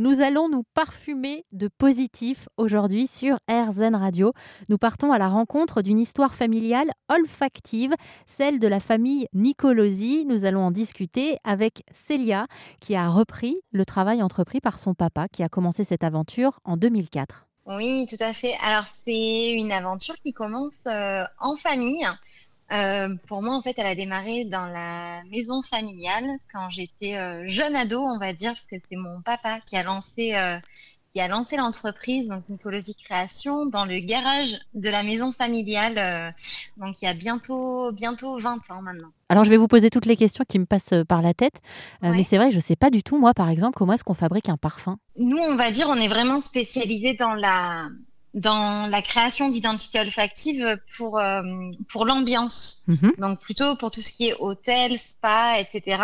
Nous allons nous parfumer de positif aujourd'hui sur RZN Radio. Nous partons à la rencontre d'une histoire familiale olfactive, celle de la famille Nicolosi. Nous allons en discuter avec Célia, qui a repris le travail entrepris par son papa, qui a commencé cette aventure en 2004. Oui, tout à fait. Alors, c'est une aventure qui commence euh, en famille. Euh, pour moi, en fait, elle a démarré dans la maison familiale quand j'étais euh, jeune ado, on va dire, parce que c'est mon papa qui a lancé euh, qui a lancé l'entreprise, donc Nicolosi Création, dans le garage de la maison familiale. donc il y a bientôt bientôt 20 ans maintenant. Alors je vais vous poser toutes les questions qui me passent par la tête, mais c'est vrai que je ne sais pas du tout, moi par exemple, comment est-ce qu'on fabrique un parfum? Nous, on va dire, on est vraiment spécialisé dans la dans la création d'identité olfactive pour euh, pour l'ambiance. Mhm. Donc plutôt pour tout ce qui est hôtel, spa, etc.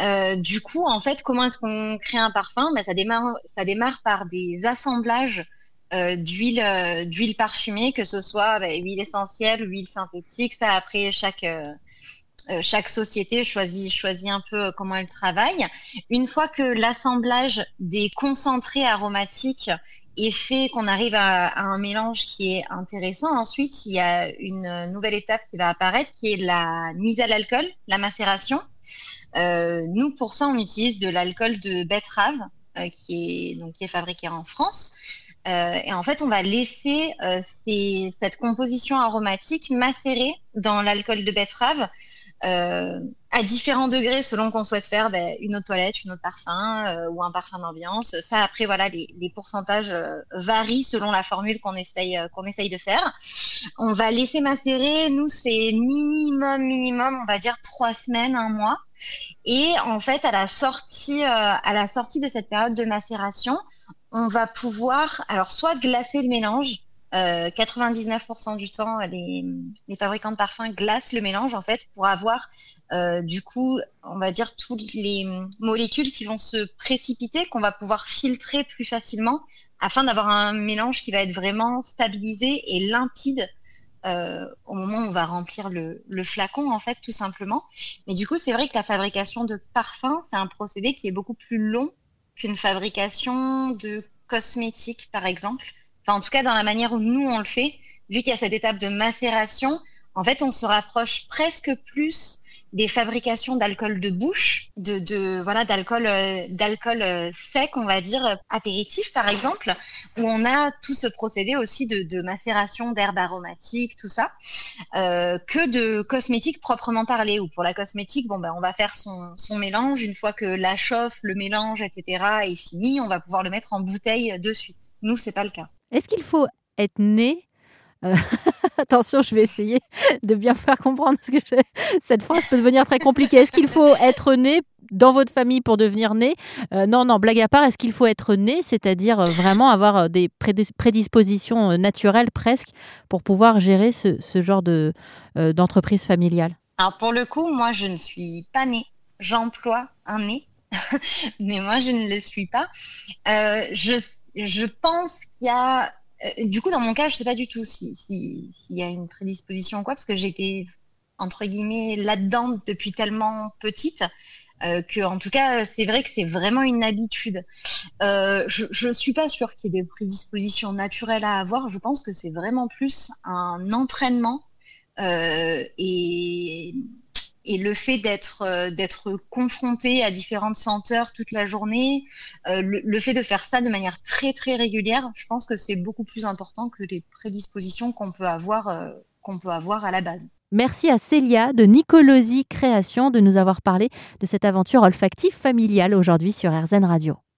Euh, du coup, en fait, comment est-ce qu'on crée un parfum? Ben, ça démarre ça démarre par des assemblages euh, d'huile euh, d'huile parfumée, que ce soit ben, huile essentielle, huile synthétique. Ça après chaque chaque société choisit, choisit un peu comment elle travaille. Une fois que l'assemblage des concentrés aromatiques et fait qu'on arrive à, un mélange qui est intéressant. Ensuite, il y a une nouvelle étape qui va apparaître, qui est la mise à l'alcool, la macération. Euh, nous, pour ça, on utilise de l'alcool de betterave, euh, qui est donc qui est fabriqué en France. Euh, et en fait, on va laisser cette composition aromatique macérer dans l'alcool de betterave à différents degrés selon qu'on souhaite faire ben, une autre toilette, une autre parfum euh, ou un parfum d'ambiance. Ça après voilà les, les pourcentages euh, varient selon la formule qu'on essaye qu'on essaye de faire. On va laisser macérer. Nous c'est minimum minimum on va dire trois semaines un mois. Et en fait à la sortie à la sortie de cette période de macération, on va pouvoir alors soit glacer le mélange 99% euh, du temps, les, les, fabricants de parfums glacent le mélange en fait pour avoir euh, du coup, on va dire toutes les molécules qui vont se précipiter, qu'on va pouvoir filtrer plus facilement, afin d'avoir un mélange qui va être vraiment stabilisé et limpide euh, au moment où on va remplir le, le, flacon en fait tout simplement. Mais du coup, c'est vrai que la fabrication de parfums, c'est un procédé qui est beaucoup plus long qu'une fabrication de cosmétiques par exemple en tout cas dans la manière où nous on le fait, vu qu'il y a cette étape de macération, en fait, on se rapproche presque plus des fabrications d'alcool de bouche, de, voilà d'alcool euh, d'alcool euh, sec, on va dire apéritif par exemple, où on a tout ce procédé aussi de, macération d'herbes aromatiques, tout ça, euh, que de cosmétiques proprement parlé. Ou pour la cosmétique, bon ben on va faire son, mélange une fois que la chauffe, le mélange, etc. est fini, on va pouvoir le mettre en bouteille de suite. Nous, c'est pas le cas. Est-ce qu'il faut être né euh, Attention, je vais essayer de bien faire comprendre parce que cette phrase peut devenir très compliquée. Est-ce qu'il faut être né dans votre famille pour devenir né? Euh, Non, non, blague à part, est-ce qu'il faut être né, c'est-à-dire euh, vraiment avoir des prédispositions naturelles presque pour pouvoir gérer ce, genre de, d'entreprise familiale? Alors pour le coup, moi je ne suis pas née. J'emploie un nez, mais moi je ne le suis pas. je je pense qu'il y a. Euh, du coup, dans mon cas, je sais pas du tout s'il si, s'il y a une prédisposition ou quoi, parce que j'étais entre guillemets là-dedans depuis tellement petite euh, que, en tout cas, c'est vrai que c'est vraiment une habitude. Euh, je ne suis pas sûre qu'il y ait des prédispositions naturelles à avoir. Je pense que c'est vraiment plus un entraînement euh, et et le fait d'être euh, d'être confronté à différentes senteurs toute la journée, euh, le, fait de faire ça de manière très très régulière, je pense que c'est beaucoup plus important que les prédispositions qu'on peut avoir euh, qu'on peut avoir à la base. Merci à Célia de Nicolosi Création de nous avoir parlé de cette aventure olfactive familiale aujourd'hui sur RZN Radio.